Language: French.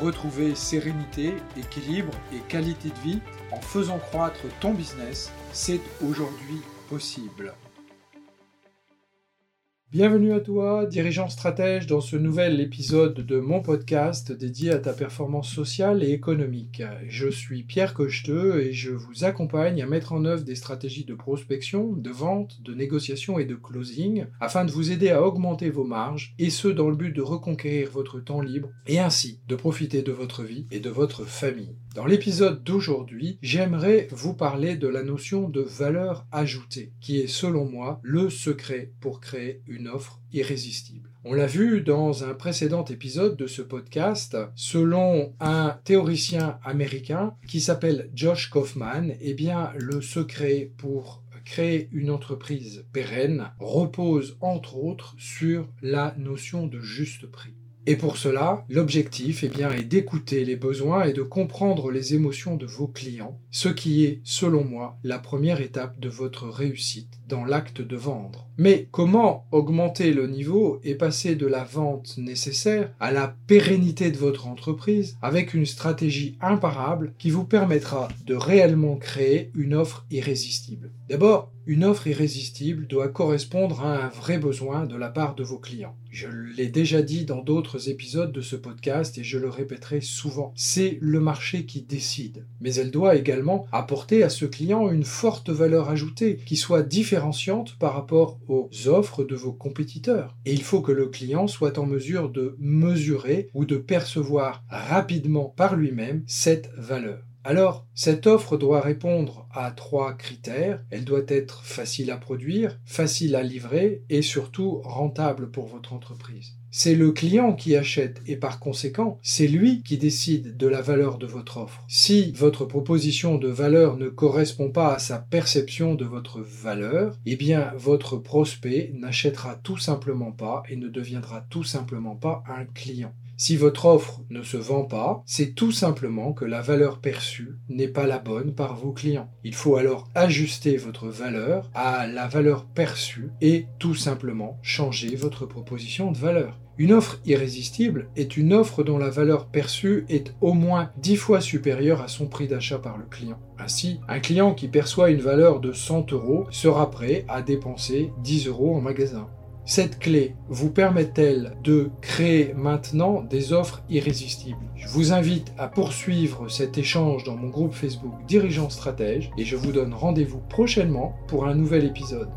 retrouver sérénité, équilibre et qualité de vie en faisant croître ton business, c'est aujourd'hui possible. Bienvenue à toi, dirigeant stratège, dans ce nouvel épisode de mon podcast dédié à ta performance sociale et économique. Je suis Pierre Cocheteux et je vous accompagne à mettre en œuvre des stratégies de prospection, de vente, de négociation et de closing afin de vous aider à augmenter vos marges et ce dans le but de reconquérir votre temps libre et ainsi de profiter de votre vie et de votre famille. Dans l'épisode d'aujourd'hui, j'aimerais vous parler de la notion de valeur ajoutée, qui est selon moi le secret pour créer une offre irrésistible. On l'a vu dans un précédent épisode de ce podcast, selon un théoricien américain qui s'appelle Josh Kaufman, eh bien le secret pour créer une entreprise pérenne repose entre autres sur la notion de juste prix. Et pour cela, l'objectif eh bien, est d'écouter les besoins et de comprendre les émotions de vos clients, ce qui est, selon moi, la première étape de votre réussite dans l'acte de vendre. Mais comment augmenter le niveau et passer de la vente nécessaire à la pérennité de votre entreprise avec une stratégie imparable qui vous permettra de réellement créer une offre irrésistible? D'abord, une offre irrésistible doit correspondre à un vrai besoin de la part de vos clients. Je déjà dit dans d'autres épisodes de ce podcast et je le répéterai souvent. C'est le marché qui décide. Mais elle doit également apporter à ce client une forte valeur ajoutée qui soit différenciante par rapport aux offres de vos compétiteurs. Et il faut que le client soit en mesure de mesurer ou de percevoir rapidement par lui-même cette valeur. Alors, cette offre doit répondre à trois critères. Elle doit être facile à produire, facile à livrer et surtout rentable pour votre entreprise. C'est le client qui achète et par conséquent, c'est lui qui décide de la valeur de votre offre. Si votre proposition de valeur ne correspond pas à sa perception de votre valeur, eh bien votre prospect n'achètera tout simplement pas et ne deviendra tout simplement pas un client. Si votre offre ne se vend pas, c'est tout simplement que la valeur perçue n'est pas la bonne par vos clients. Il faut alors ajuster votre valeur à la valeur perçue et tout simplement changer votre proposition de valeur. Une offre irrésistible est une offre dont la valeur perçue est au moins 10 fois supérieure à son prix d'achat par le client. Ainsi, un client qui perçoit une valeur de 100 euros sera prêt à dépenser 10 euros en magasin. Cette clé vous permet-elle de créer maintenant des offres irrésistibles? Je vous invite à poursuivre cet échange dans mon groupe Facebook Dirigeants Stratège et je vous donne rendez-vous prochainement pour un nouvel épisode.